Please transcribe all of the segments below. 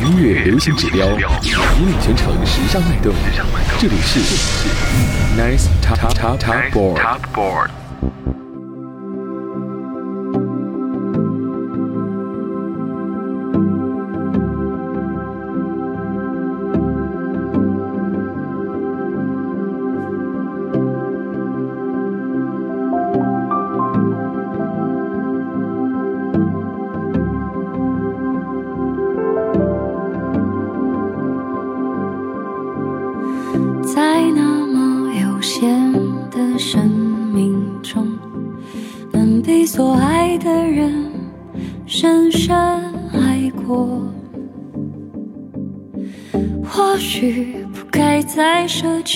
语音乐流行指标，引领全城时尚脉动。这里是 Nice Top Top Top Board。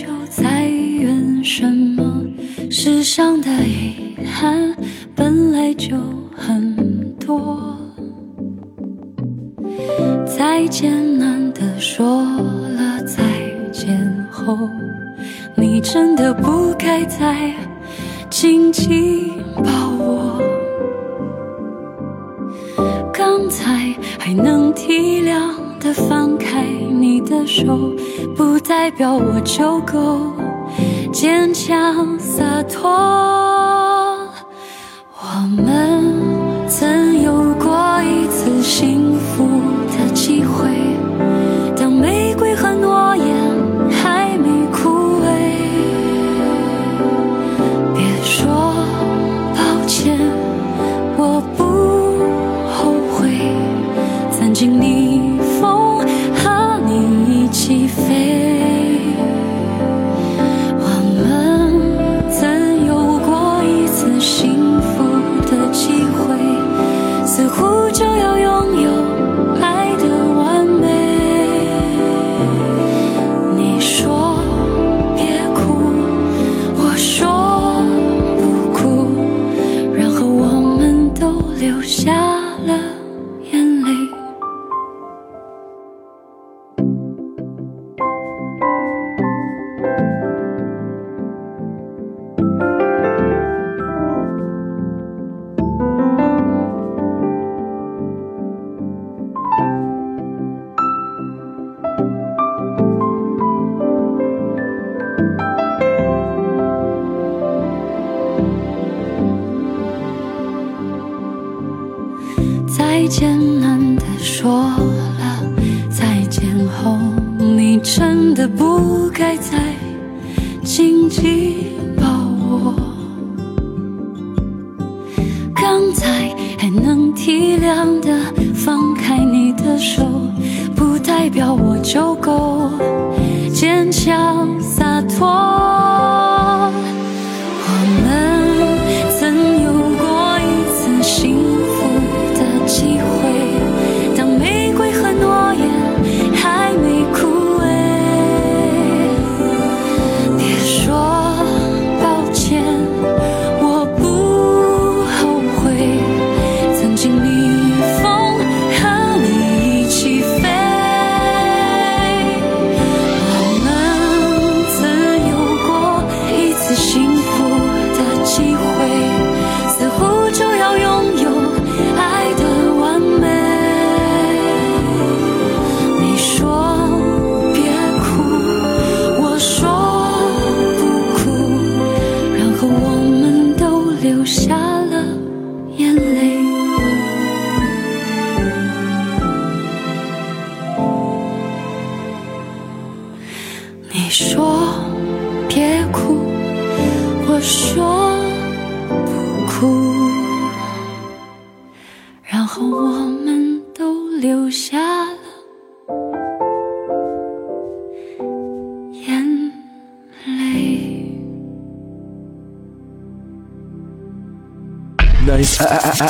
都在怨什么世上的遗憾本来就很多。再艰难的说了再见后你真的不该再要我就够坚强洒脱。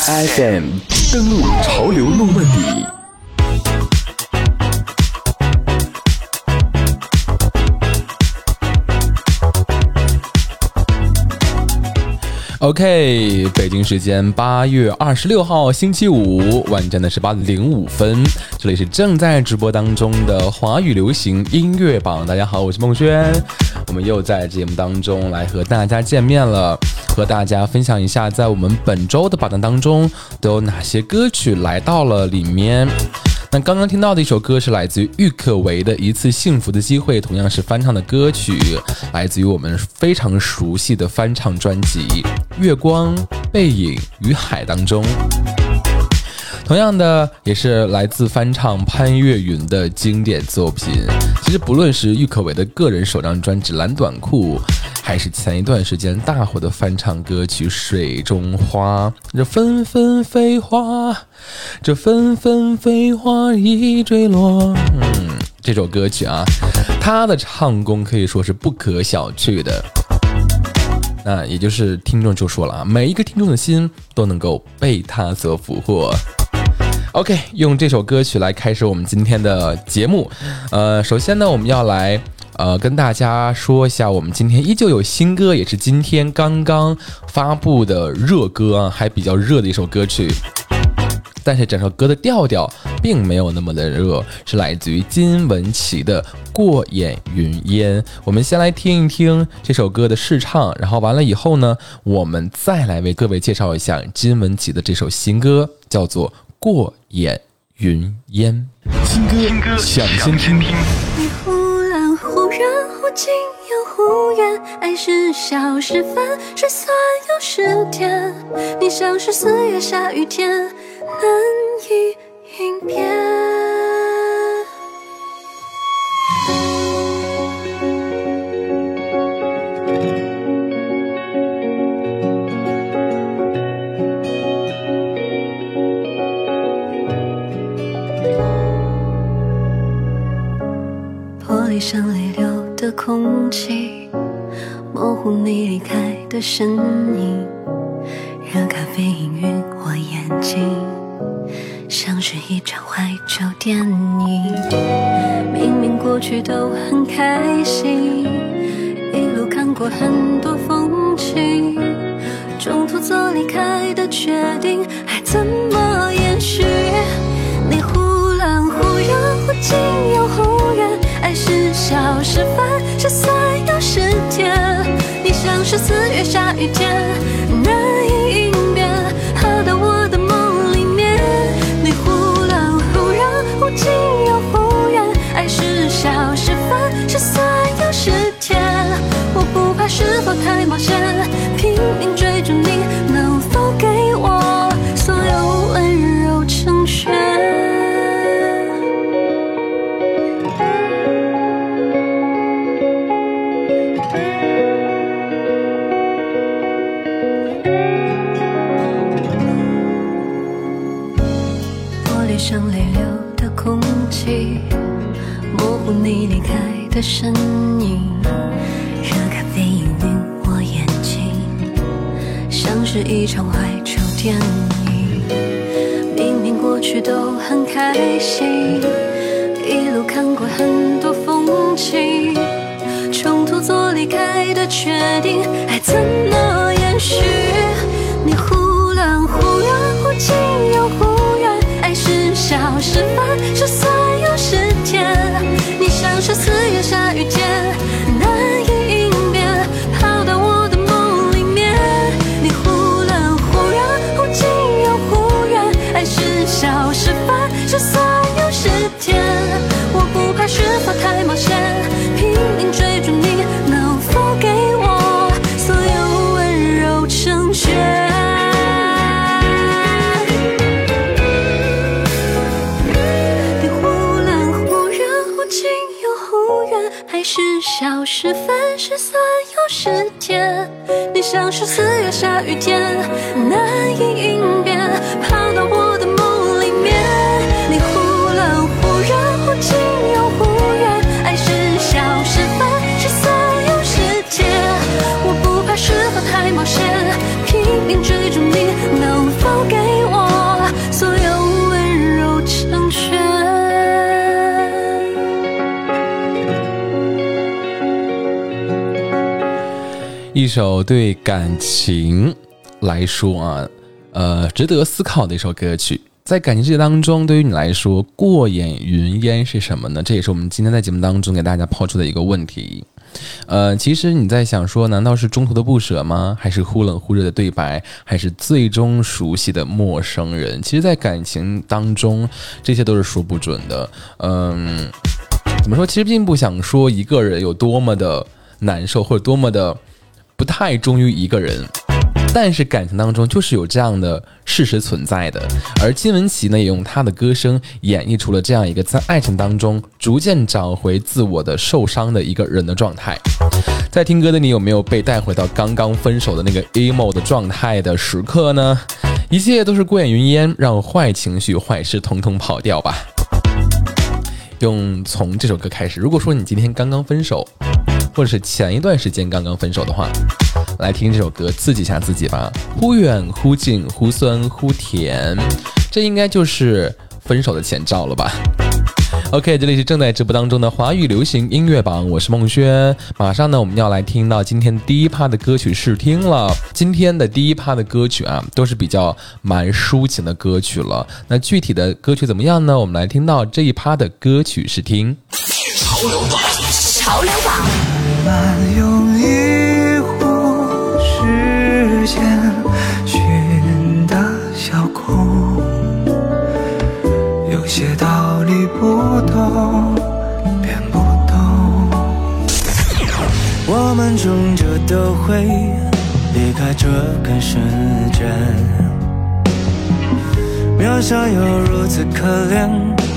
FM OK，北京时间八月二十六号星期五晚间的十八点零五分，这里是正在直播当中的华语流行音乐榜。大家好，我是孟轩，我们又在节目当中来和大家见面了。和大家分享一下，在我们本周的榜单当中都有哪些歌曲来到了里面。那刚刚听到的一首歌是来自于郁可唯的《一次幸福的机会》，同样是翻唱的歌曲，来自于我们非常熟悉的翻唱专辑《月光、背影与海》当中。同样的，也是来自翻唱潘越云的经典作品。其实不论是郁可唯的个人首张专辑《蓝短裤》，还是前一段时间大火的翻唱歌曲《水中花》，这纷纷飞花，这纷纷飞花已坠落。嗯，这首歌曲啊，他的唱功可以说是不可小觑的。那也就是听众就说了啊，每一个听众的心都能够被他所俘获。OK，用这首歌曲来开始我们今天的节目。呃，首先呢，我们要来呃跟大家说一下，我们今天依旧有新歌，也是今天刚刚发布的热歌啊，还比较热的一首歌曲。但是整首歌的调调并没有那么的热，是来自于金玟岐的《过眼云烟》。我们先来听一听这首歌的试唱，然后完了以后呢，我们再来为各位介绍一下金玟岐的这首新歌，叫做。过眼云烟，新歌想先听。你忽冷忽，远，爱是小是烦，是酸又是甜。你像是四月下雨天，难以应变。空气，模糊你离开的身影。热咖啡氤氲我眼睛，像是一场怀旧电影。明明过去都很开心，一路看过很多风景，中途做离开的决定，还怎么延续？你忽冷忽热，忽近。爱是小是烦，是酸又是甜。你像是四月下雨天，难以应变，跑到我的梦里面。你忽冷忽热，忽近又忽远。爱是小是烦，是酸又是甜。我不怕是否太冒险，拼命追逐身影，热咖啡氤氲我眼睛，像是一场怀旧电影。明明过去都很开心，一路看过很多风景，中途做离开的决定，还怎么延续？是四月下雨天，难以应变，跑到我的梦里面。你忽冷忽热，忽近又忽远，爱是小是烦，是酸又是甜。我不怕是否太冒险，像是四月下雨天，那一首对感情来说啊，呃，值得思考的一首歌曲。在感情世界当中，对于你来说，过眼云烟是什么呢？这也是我们今天在节目当中给大家抛出的一个问题。呃，其实你在想说，难道是中途的不舍吗？还是忽冷忽热的对白？还是最终熟悉的陌生人？其实，在感情当中，这些都是说不准的。嗯，怎么说？其实并不想说一个人有多么的难受，或者多么的不太忠于一个人。但是感情当中就是有这样的事实存在的，而金玟岐呢也用她的歌声演绎出了这样一个在爱情当中逐渐找回自我的受伤的一个人的状态。在听歌的你有没有被带回到刚刚分手的那个 emo 的状态的时刻呢？一切都是过眼云烟，让坏情绪、坏事统统跑掉吧。用从这首歌开始，如果说你今天刚刚分手。或者是前一段时间刚刚分手的话，来听这首歌刺激一下自己吧。忽远忽近，忽酸忽甜，这应该就是分手的前兆了吧？OK，这里是正在直播当中的华语流行音乐榜，我是孟轩。马上呢，我们要来听到今天第一趴的歌曲试听了。今天的第一趴的歌曲啊，都是比较蛮抒情的歌曲了。那具体的歌曲怎么样呢？我们来听到这一趴的歌曲试听。潮流，潮流榜。慢用一壶时间寻的小空，有些道理不懂，便不懂。我们终究都会离开这个世界，渺小又如此可怜，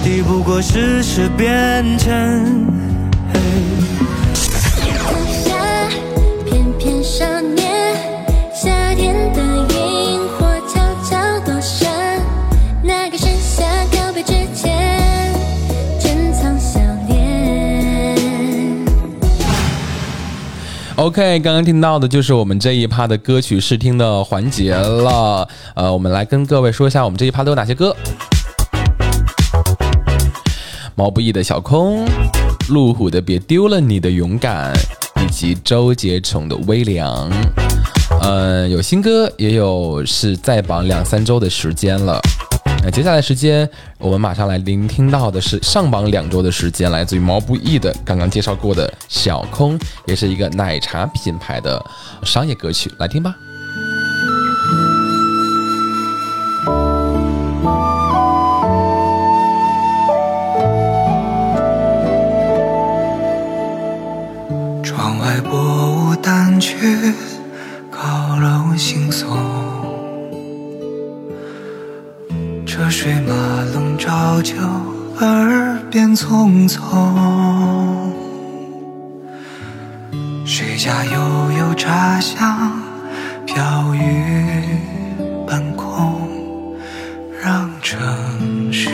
抵不过世事变迁。OK，刚刚听到的就是我们这一趴的歌曲试听的环节了。呃，我们来跟各位说一下，我们这一趴都有哪些歌：毛不易的小空，路虎的别丢了你的勇敢，以及周杰宠的微凉。嗯，有新歌，也有是在榜两三周的时间了。那接下来时间，我们马上来聆听到的是上榜两周的时间，来自于毛不易的刚刚介绍过的《小空》，也是一个奶茶品牌的商业歌曲，来听吧。去，高楼惺忪。水马龙照旧，耳边匆匆。谁家悠悠茶香飘于半空，让城市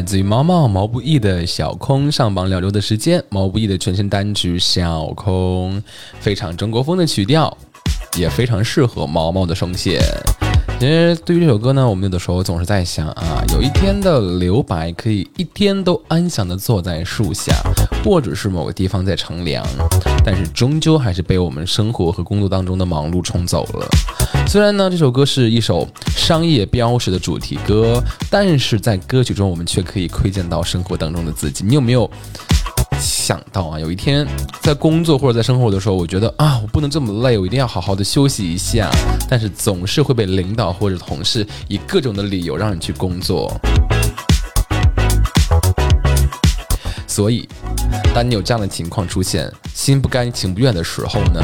来自于毛毛毛不易的《小空》，上榜两周的时间。毛不易的全新单曲《小空》，非常中国风的曲调，也非常适合毛毛的声线。其实对于这首歌呢，我们有的时候总是在想啊，有一天的留白可以一天都安详的坐在树下，或者是某个地方在乘凉，但是终究还是被我们生活和工作当中的忙碌冲走了。虽然呢，这首歌是一首商业标识的主题歌，但是在歌曲中我们却可以窥见到生活当中的自己。你有没有想到啊？有一天在工作或者在生活的时候，我觉得啊，我不能这么累，我一定要好好的休息一下。但是总是会被领导或者同事以各种的理由让你去工作。所以，当你有这样的情况出现，心不甘情不愿的时候呢，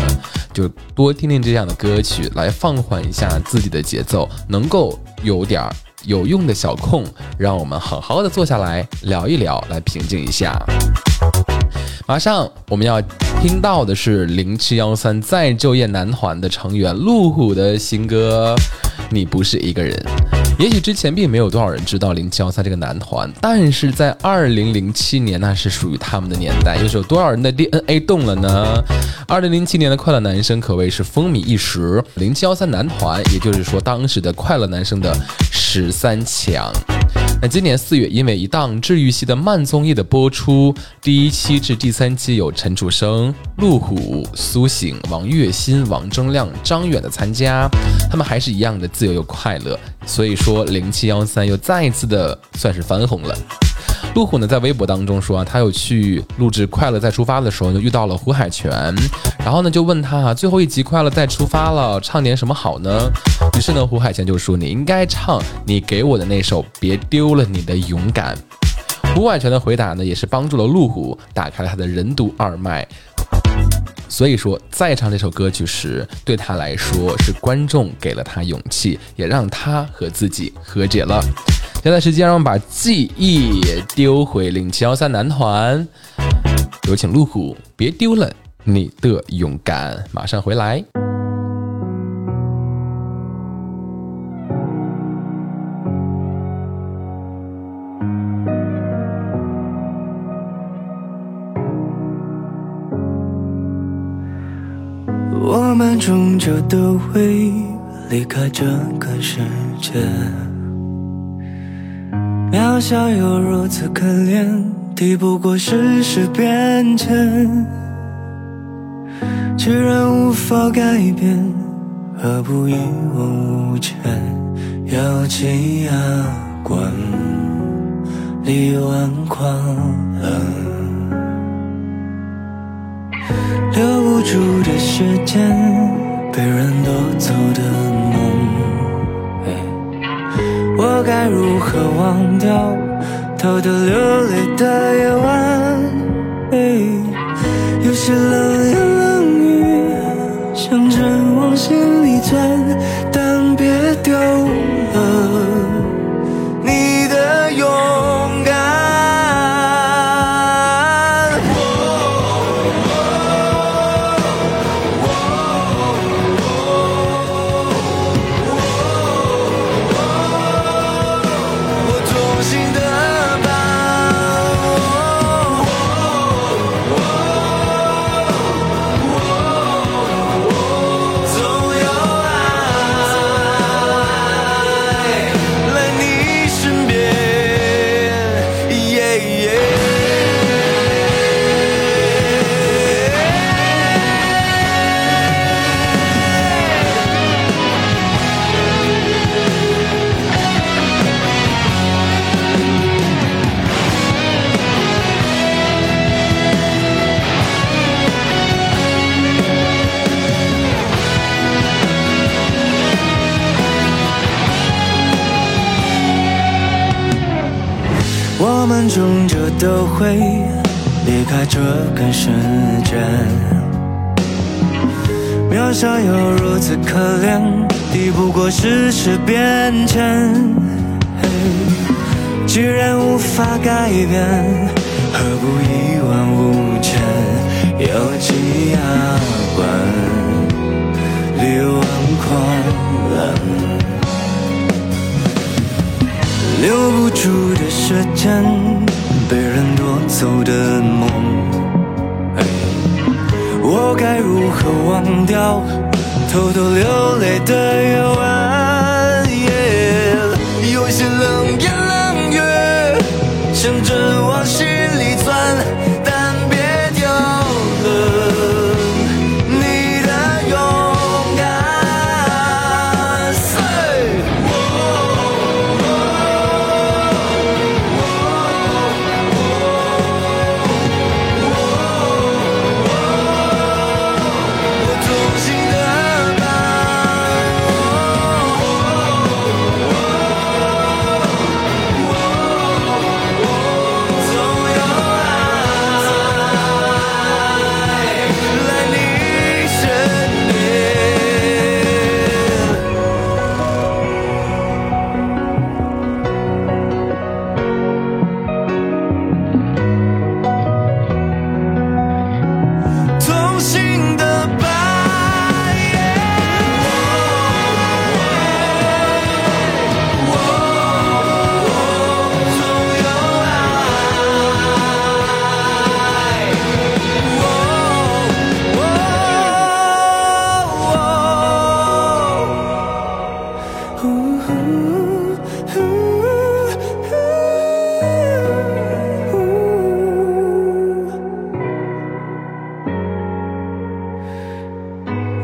就多听听这样的歌曲，来放缓一下自己的节奏，能够有点儿有用的小空，让我们好好的坐下来聊一聊，来平静一下。马上我们要听到的是零七幺三再就业男团的成员路虎的新歌《你不是一个人》。也许之前并没有多少人知道零七幺三这个男团，但是在二零零七年，那是属于他们的年代。又是有多少人的 DNA 动了呢？二零零七年的快乐男生可谓是风靡一时，零七幺三男团，也就是说当时的快乐男生的十三强。那今年四月，因为一档治愈系的慢综艺的播出，第一期至第三期有陈楚生、陆虎、苏醒、王栎鑫、王铮亮、张远的参加，他们还是一样的自由又快乐，所以说零七幺三又再一次的算是翻红了。路虎呢，在微博当中说啊，他有去录制《快乐再出发》的时候，就遇到了胡海泉，然后呢就问他啊，最后一集《快乐再出发》了，唱点什么好呢？于是呢，胡海泉就说你应该唱你给我的那首《别丢了你的勇敢》。胡海泉的回答呢，也是帮助了路虎打开了他的任督二脉。所以说，再唱这首歌曲时，对他来说是观众给了他勇气，也让他和自己和解了。现在时间，让我们把记忆丢回零七幺三男团，有请路虎，别丢了你的勇敢，马上回来。我们终究都会离开这个世界。渺小又如此可怜，抵不过世事变迁，既然无法改变，何不一往无前？咬紧牙关，力挽狂澜，住的时间，被人夺走的梦。我该如何忘掉偷偷流泪的夜晚？有些冷言冷语想着往心里钻，但别丢了会离开这个世界，渺小又如此可怜，抵不过世事变迁。既然无法改变，何不一往无前？咬紧牙关，力挽狂澜。留不住的时间，被人夺走的梦。我该如何忘掉偷偷流泪的夜晚？有些冷言冷语想着往心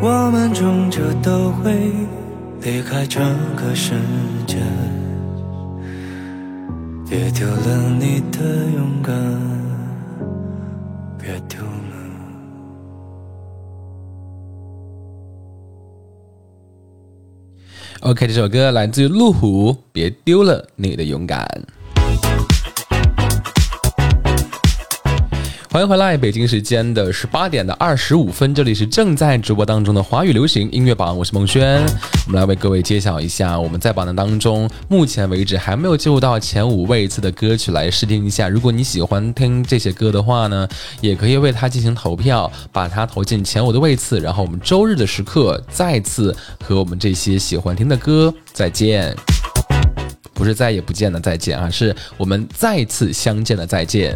我们终究都会离开这个世界，别丢了你的勇敢，OK，这首歌来自于路虎，别丢了你的勇敢。欢迎回来，北京时间的十八点的二十五分，这里是正在直播当中的华语流行音乐榜，我是孟轩。我们来为各位揭晓一下我们在榜单当中目前为止还没有进入到前五位次的歌曲来试听一下。如果你喜欢听这些歌的话呢，也可以为它进行投票，把它投进前五的位次。然后我们周日的时刻再次和我们这些喜欢听的歌再见。不是再也不见的再见啊，是我们再次相见的再见。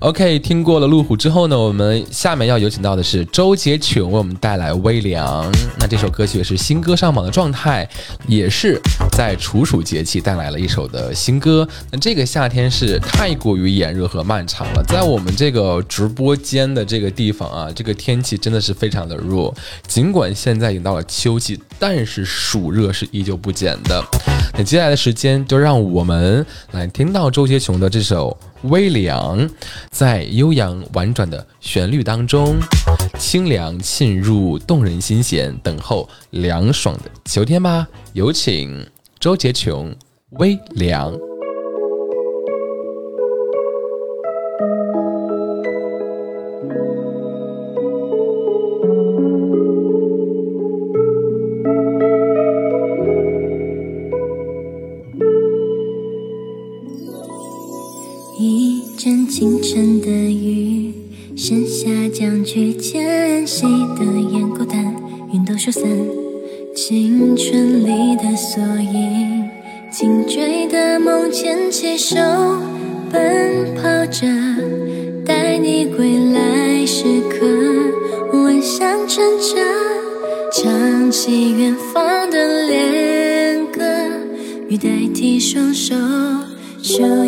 OK，听过了路虎之后呢，我们下面要有请到的是周杰琼为我们带来《微凉》。那这首歌曲也是新歌上榜的状态，也是在处暑节气带来了一首的新歌。那这个夏天是太过于炎热和漫长了，在我们这个直播间的这个地方啊，这个天气真的是非常的热。尽管现在已经到了秋季，但是暑热是依旧不减的。那接下来的时间，就让我们来听到周杰琼的这首《微凉》，在悠扬婉转的旋律当中，清凉沁入动人心弦，等候凉爽的秋天吧。有请周杰琼《微凉》。所以，紧追的梦牵起手，奔跑着，待你归来时刻，温想趁着，唱起远方的恋歌，雨代替双手手。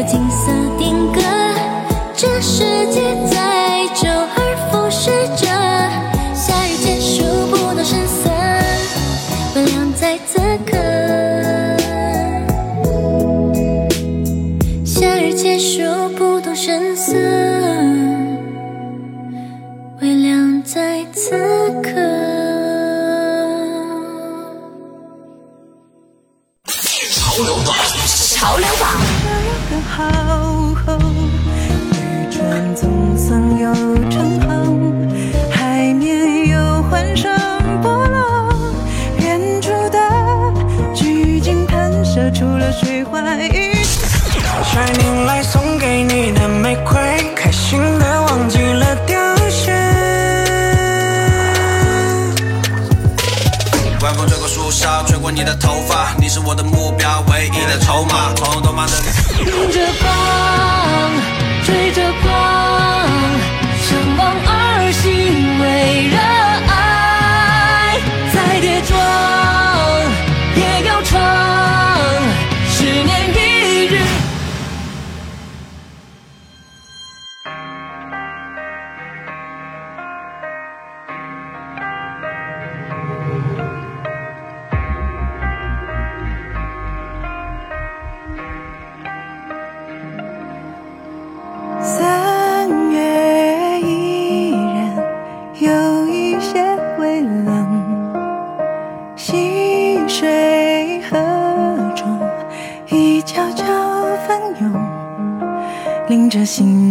的景色。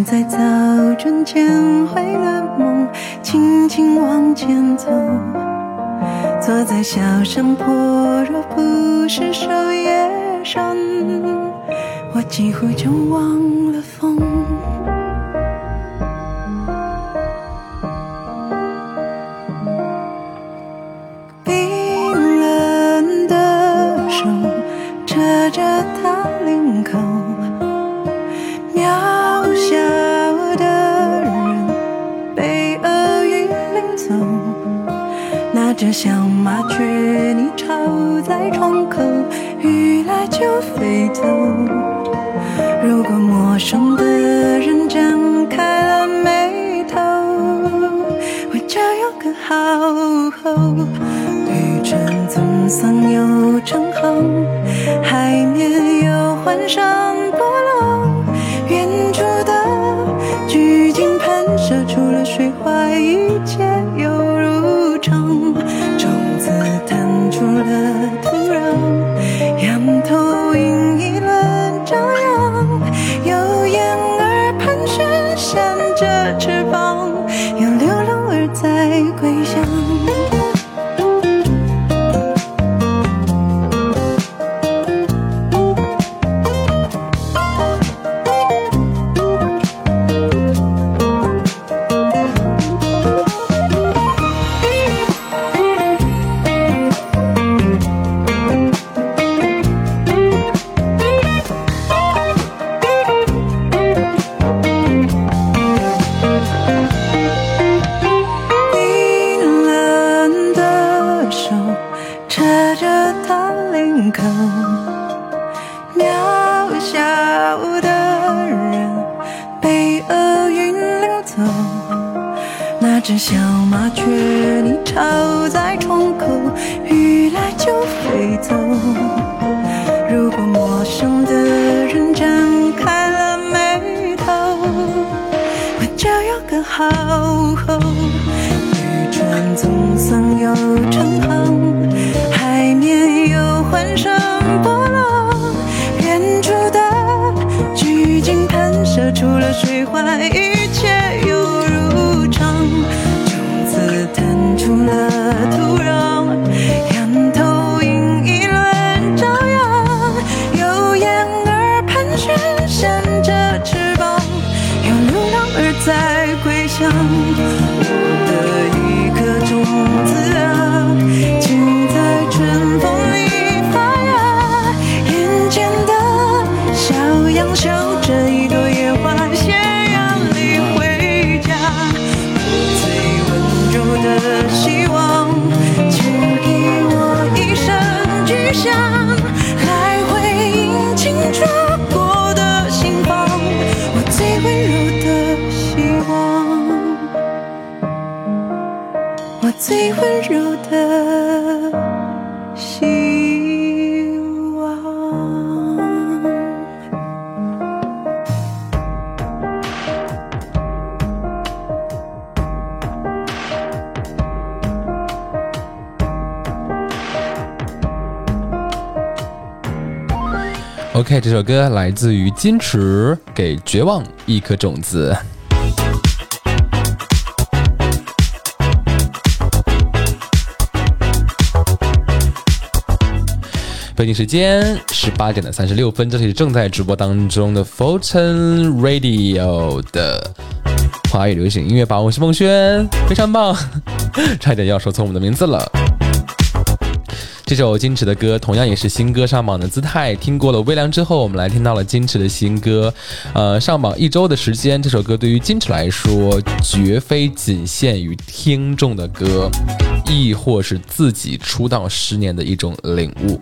在早春前回了梦，轻轻往前走。坐在小山坡，若不是守夜深，我几乎就忘了风。像麻雀，你巢在窗口，雨来就飞走。如果陌生的人张开了眉头，我就有个好后。旅程总算有口，渺小的人被厄运溜走，那只小麻雀你巢在窗口，雨来就 OK，这首歌来自于金池，给绝望一颗种子。北京时间十八点的三十六分，这里是正在直播当中的 Fulton Radio 的华语流行音乐榜，我是孟轩，非常棒，差点要说错我们的名字了。这首矜持的歌同样也是新歌上榜的姿态。听过了微凉之后，我们来听到了矜持的新歌。呃，上榜一周的时间，这首歌对于矜持来说，绝非仅限于听众的歌，亦或是自己出道十年的一种领悟。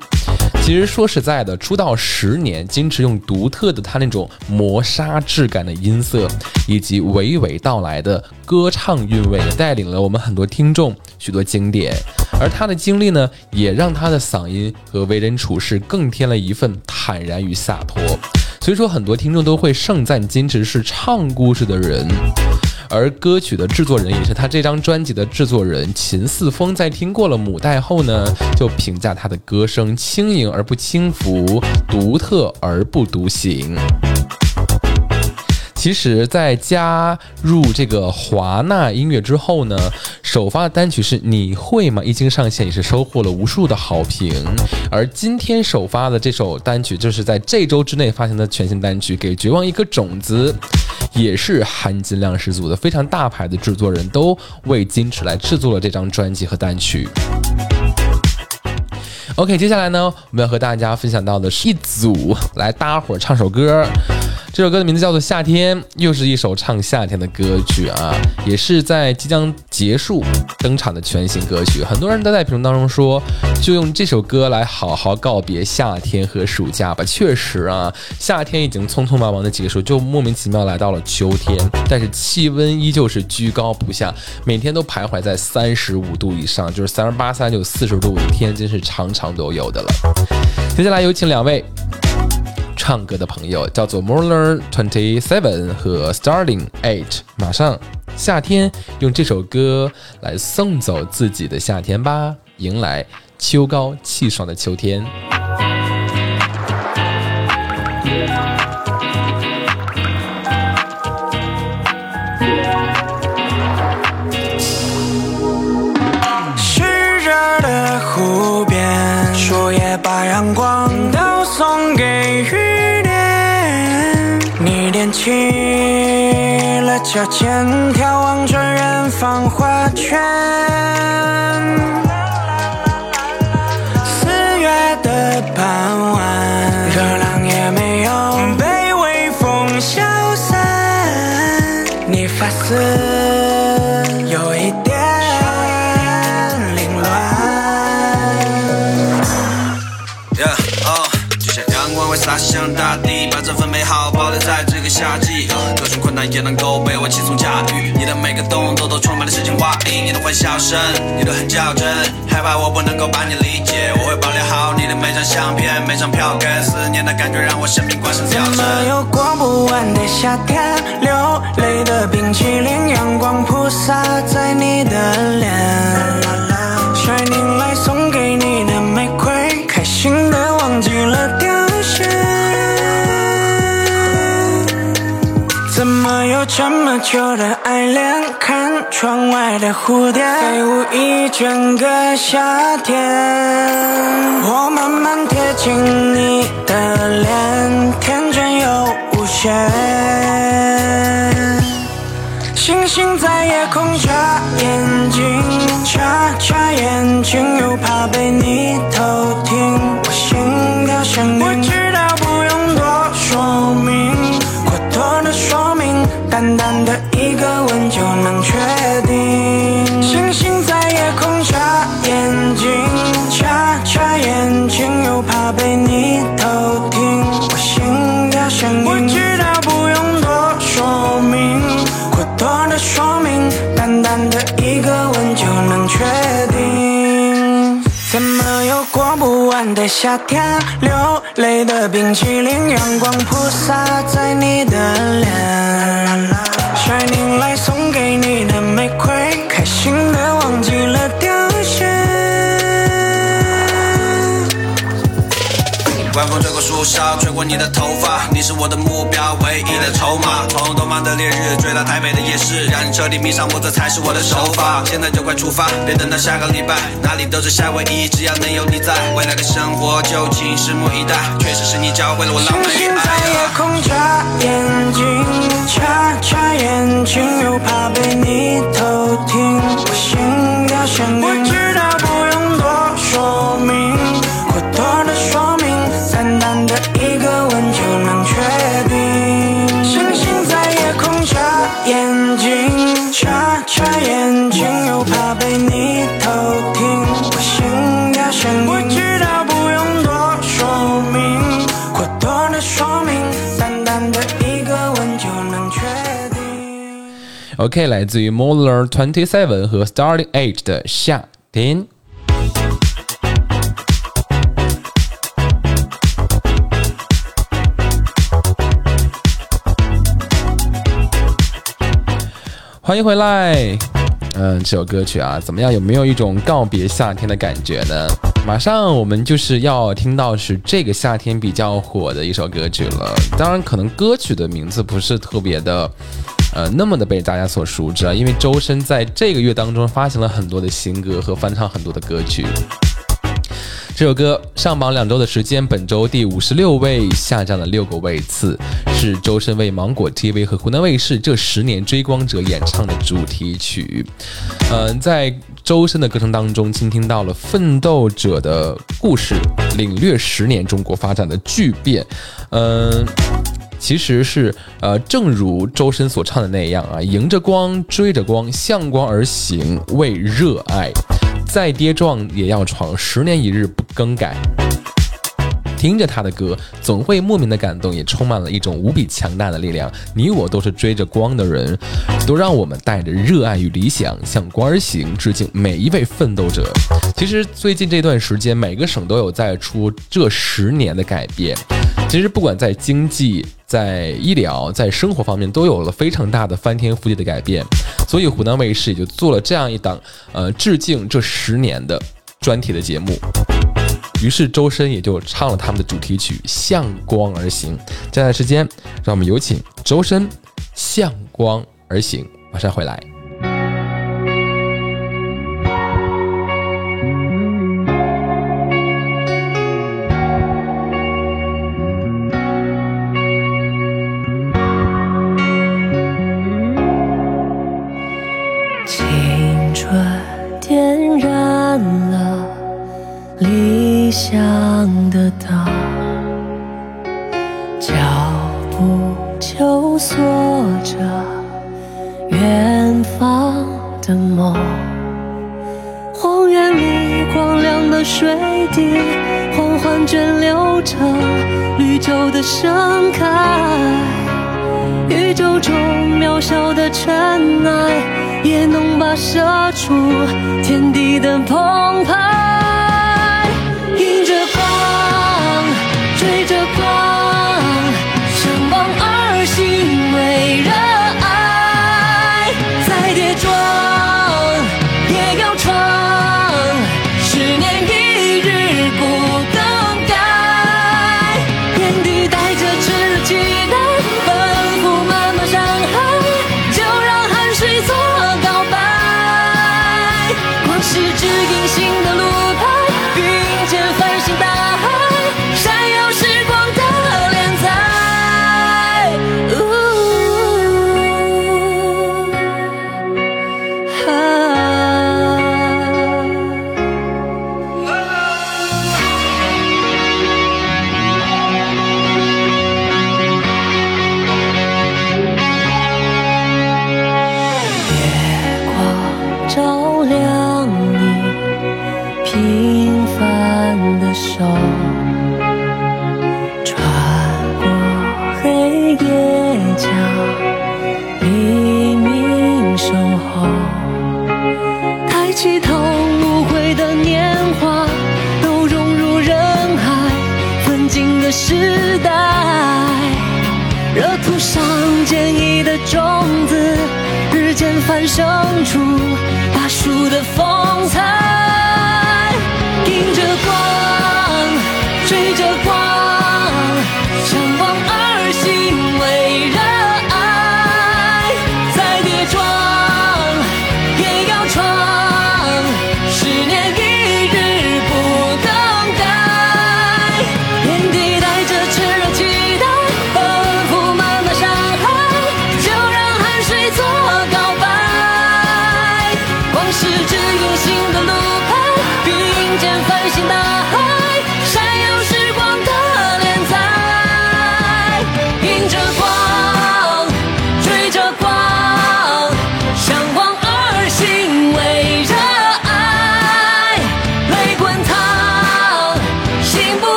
其实说实在的，出道十年，矜持用独特的他那种磨砂质感的音色，以及娓娓道来的歌唱韵味，带领了我们很多听众许多经典。而他的经历呢，也让他的嗓音和为人处事更添了一份坦然与洒脱。所以说，很多听众都会盛赞金池是唱故事的人。而歌曲的制作人也是他这张专辑的制作人秦四峰，在听过了母带后呢，就评价他的歌声轻盈而不轻浮，独特而不独行。其实，在加入这个华纳音乐之后呢，首发的单曲是你会吗？一经上线也是收获了无数的好评。而今天首发的这首单曲，就是在这周之内发行的全新单曲《给绝望一颗种子》，也是含金量十足的，非常大牌的制作人都为金池来制作了这张专辑和单曲。OK，接下来呢，我们要和大家分享到的是一组来搭伙唱首歌。这首歌的名字叫做《夏天》，又是一首唱夏天的歌曲啊，也是在即将结束登场的全新歌曲。很多人都在评论当中说，就用这首歌来好好告别夏天和暑假吧。确实啊，夏天已经匆匆忙忙的结束，就莫名其妙来到了秋天，但是气温依旧是居高不下，每天都徘徊在三十五度以上，就是三十八、三十九、四十度的天，真是常常都有的了。接下来有请两位。唱歌的朋友叫做 Moller Twenty Seven 和 Starling Eight，马上夏天用这首歌来送走自己的夏天吧，迎来秋高气爽的秋天。起了脚尖，眺望着远方画圈。也能够被我轻松驾驭。你的每个动作都充满了诗情画意，你的欢笑声，你都很较真。害怕我不能够把你理解，我会保留好你的每张相片，每张票根。思念的感觉让我生命关上跳怎么针。有过不完的夏天？流泪的冰淇淋，阳光铺洒在你的脸。这么久的爱恋？看窗外的蝴蝶飞舞一整个夏天。我慢慢贴近你的脸，天真又无邪。星星在夜空眨眼睛，眨眨眼睛，又怕被你偷听。我心跳声夏天？流泪的冰淇淋，阳光铺洒在你的脸。树梢，吹过你的头发，你是我的目标，唯一的筹码。从东方的烈日追到台北的夜市，让你彻底迷上我，这才是我的手法。现在就快出发，别等到下个礼拜，哪里都是夏威夷，只要能有你在，未来的生活就请拭目以待。确实是你教会了我浪漫与星星在夜。空眨眼睛，眨眨眼睛，又怕被你偷听。我心跳响应，我知道不用多说明，OK，来自于 Molar Twenty Seven 和 Starting Age 的夏天。欢迎回来。嗯，这首歌曲啊，怎么样？有没有一种告别夏天的感觉呢？马上我们就是要听到是这个夏天比较火的一首歌曲了。当然，可能歌曲的名字不是特别的，呃，那么的被大家所熟知啊，因为周深在这个月当中发行了很多的新歌和翻唱很多的歌曲。这首歌上榜两周的时间，本周第五十六位，下降了六个位次，是周深为芒果 TV 和湖南卫视这十年追光者演唱的主题曲。嗯、在周深的歌声当中，倾听到了奋斗者的故事，领略十年中国发展的巨变。嗯、其实是呃，正如周深所唱的那样啊，迎着光，追着光，向光而行，为热爱，再跌撞也要闯，十年一日不更改。听着他的歌，总会莫名的感动，也充满了一种无比强大的力量。你我都是追着光的人，都让我们带着热爱与理想向光而行，致敬每一位奋斗者。其实最近这段时间，每个省都有在出这十年的改变。其实不管在经济、在医疗、在生活方面，都有了非常大的翻天覆地的改变。所以湖南卫视也就做了这样一档呃致敬这十年的专题的节目。于是周深也就唱了他们的主题曲《向光而行》。接下来时间，让我们有请周深《向光而行》，马上回来。的灯，脚步就锁着远方的梦。荒原里光亮的水滴，缓缓涓流着绿洲的盛开。宇宙中渺小的尘埃，也能跋涉出天地的澎湃。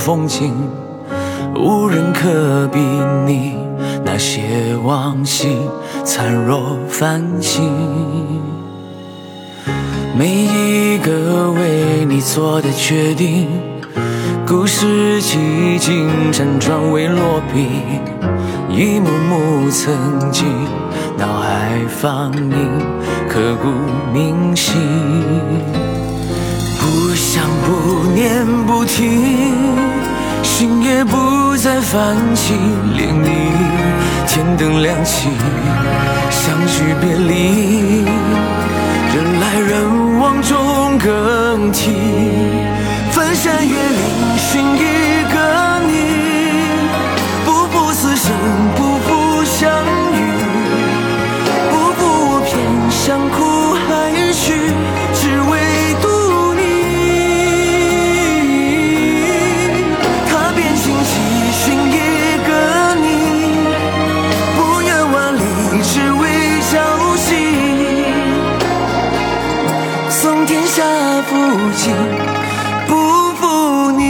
风景，无人可比拟那些往昔灿若繁星。每一个为你做的决定，故事几经辗转未落笔，一幕幕曾经脑海放映，刻骨铭心。不想不念不听，心也不再泛起涟漪。天灯亮起，相聚别离，人来人往中更替。翻山越岭寻一个你，不负此生，不负相遇。不负我偏向福尽，不负你。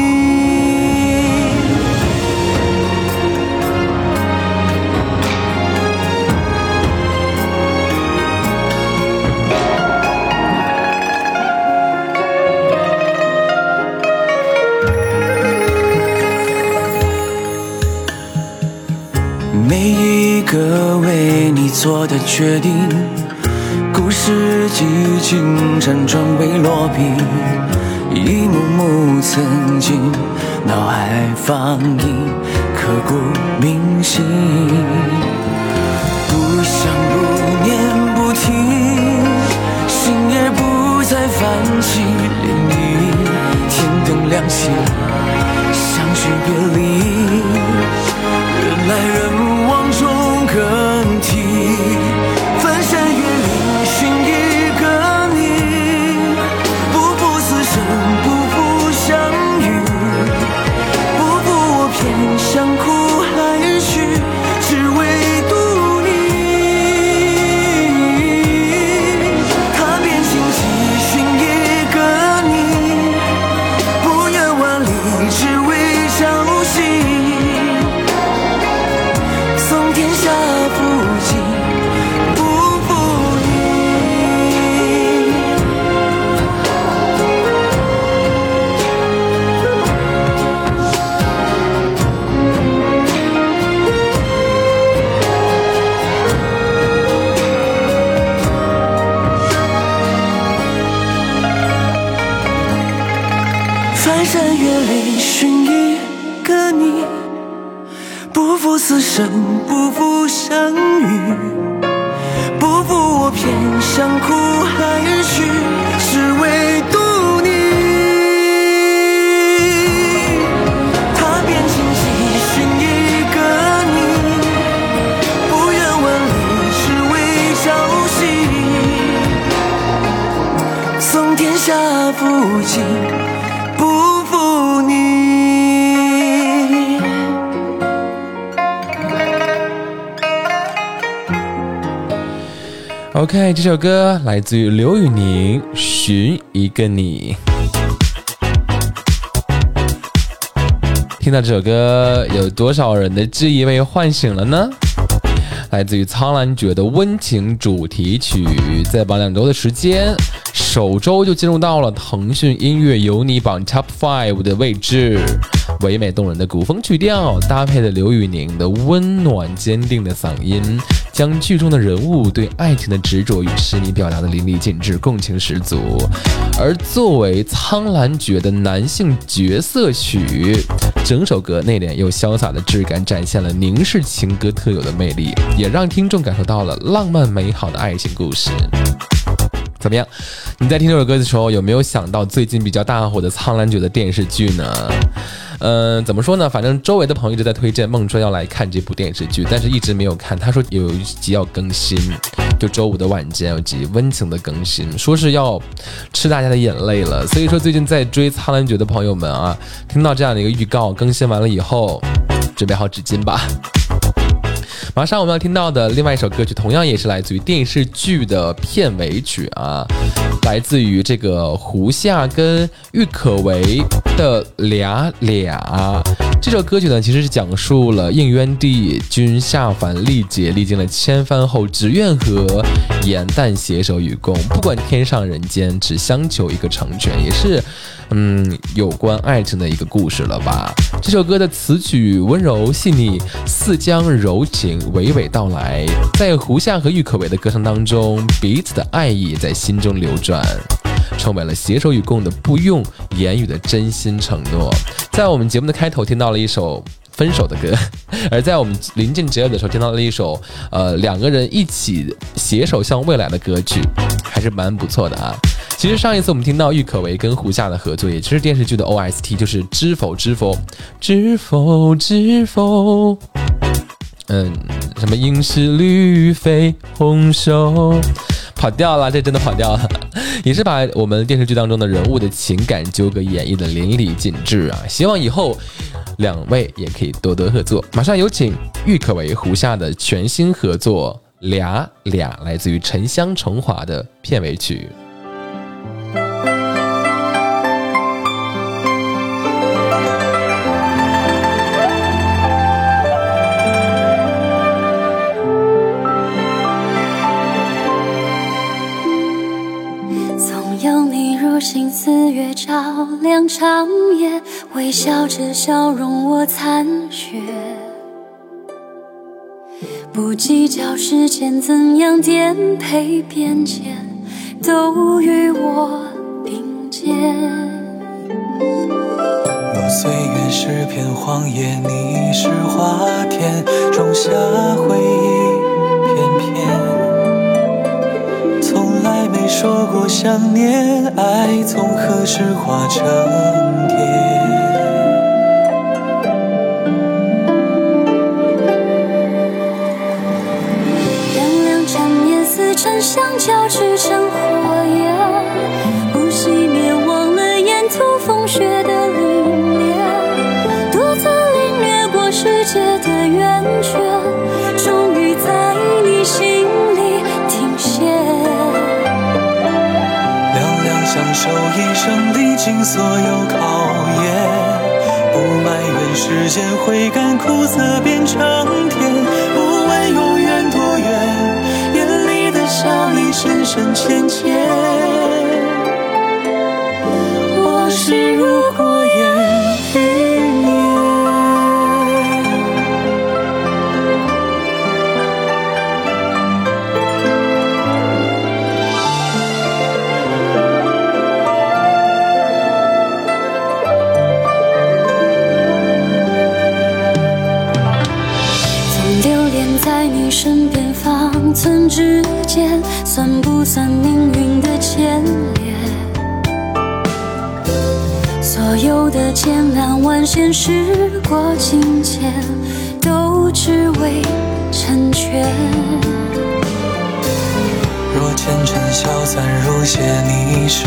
每一个为你做的决定，故事几经辗转未落笔，一幕幕曾经脑海放映，刻骨铭心。不想不念不听，心也不再泛起涟漪。天灯亮起，相聚别离，OK，这首歌来自于刘宇宁，《寻一个你》。听到这首歌，有多少人的记忆被唤醒了呢？来自于苍兰诀的温情主题曲，在榜两周的时间，首周就进入到了腾讯音乐有你榜 Top Five 的位置。唯美动人的古风曲调，搭配的刘宇宁的温暖坚定的嗓音，将剧中的人物对爱情的执着与痴迷表达的淋漓尽致，共情十足。而作为苍兰诀的男性角色曲，整首歌内敛又潇洒的质感，展现了凝视情歌特有的魅力，也让听众感受到了浪漫美好的爱情故事。怎么样？你在听这首歌的时候，有没有想到最近比较大火的《苍兰诀》的电视剧呢？嗯，怎么说呢？反正周围的朋友一直在推荐孟川要来看这部电视剧，但是一直没有看。他说有一集要更新，就周五的晚间有集温情的更新，说是要吃大家的眼泪了。所以说，最近在追《苍兰诀》的朋友们啊，听到这样的一个预告更新完了以后，准备好纸巾吧。马上我们要听到的另外一首歌曲，同样也是来自于电视剧的片尾曲啊，来自于这个胡夏跟郁可唯的《俩俩》。这首歌曲呢，其实是讲述了应渊帝君下凡历劫，历经了千帆后，只愿和颜淡携手与共，不管天上人间，只相求一个成全，也是。嗯，有关爱情的一个故事了吧？这首歌的词曲温柔细腻，似将柔情娓娓道来。在胡夏和郁可唯的歌声当中，彼此的爱意在心中流转，充满了携手与共的不用言语的真心承诺。在我们节目的开头听到了一首。分手的歌，而在我们临近结尾的时候，听到了一首呃两个人一起携手向未来的歌曲，还是蛮不错的啊。其实上一次我们听到郁可唯跟胡夏的合作，也就是电视剧的 OST，就是《知否知否知否知否》。嗯，什么应是绿肥红瘦，跑调了，这真的跑调了，也是把我们电视剧当中的人物的情感纠葛演绎的淋漓尽致啊！希望以后两位也可以多多合作。马上有请郁可唯、胡夏的全新合作《俩俩》，来自于《沉香重华》的片尾曲。星似月照亮长夜，微笑着笑容我残雪。不计较时间怎样颠沛变迁，都与我并肩。若岁月是片荒野，你是花田，种下回忆从来没说过想念，爱从何时化成蝶？两两缠绵似沉香交织成经所有考验。不埋怨时间会甘苦涩变成甜，不问永远多远，眼里的笑意深深浅浅。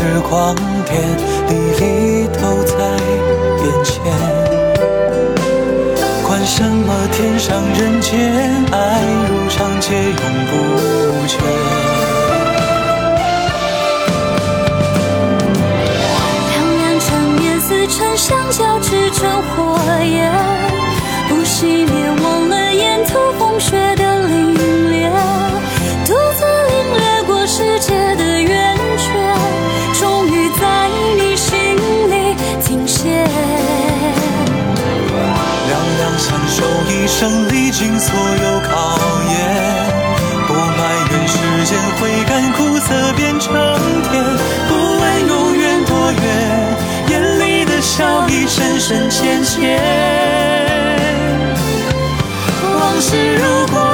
时光点，历历都在眼前。管什么天上人间，爱如长街永不经所有考验，不埋怨时间会甘苦涩变成甜，不问永远多远，眼里的笑意深深浅浅。往事如果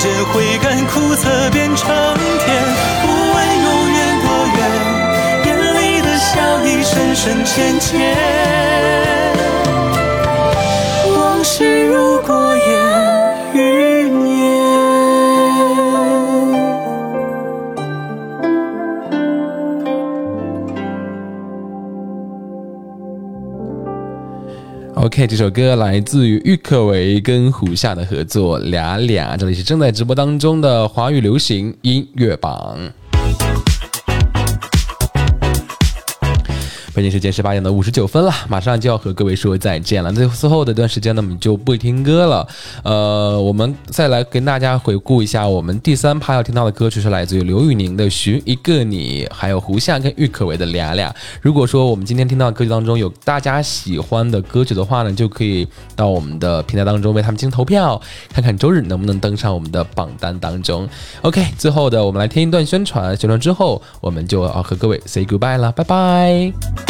怨世界会甘苦涩变成甜，不问永远多远，眼里的笑意深深浅浅。OK，这首歌来自于郁可唯跟胡夏的合作《俩俩》，这里是正在直播当中的华语流行音乐榜。北京时间十八点的五十九分了，马上就要和各位说再见了。最最后的一段时间呢，我们就不听歌了。呃，我们再来跟大家回顾一下，我们第三趴要听到的歌曲是来自于刘宇宁的《寻一个你》，还有胡夏跟郁可唯的《俩俩》。如果说我们今天听到歌曲当中有大家喜欢的歌曲的话呢，就可以到我们的平台当中为他们进行投票，看看周日能不能登上我们的榜单当中。OK，最后的我们来听一段宣传，宣传之后我们就要和各位 say goodbye 了，拜拜。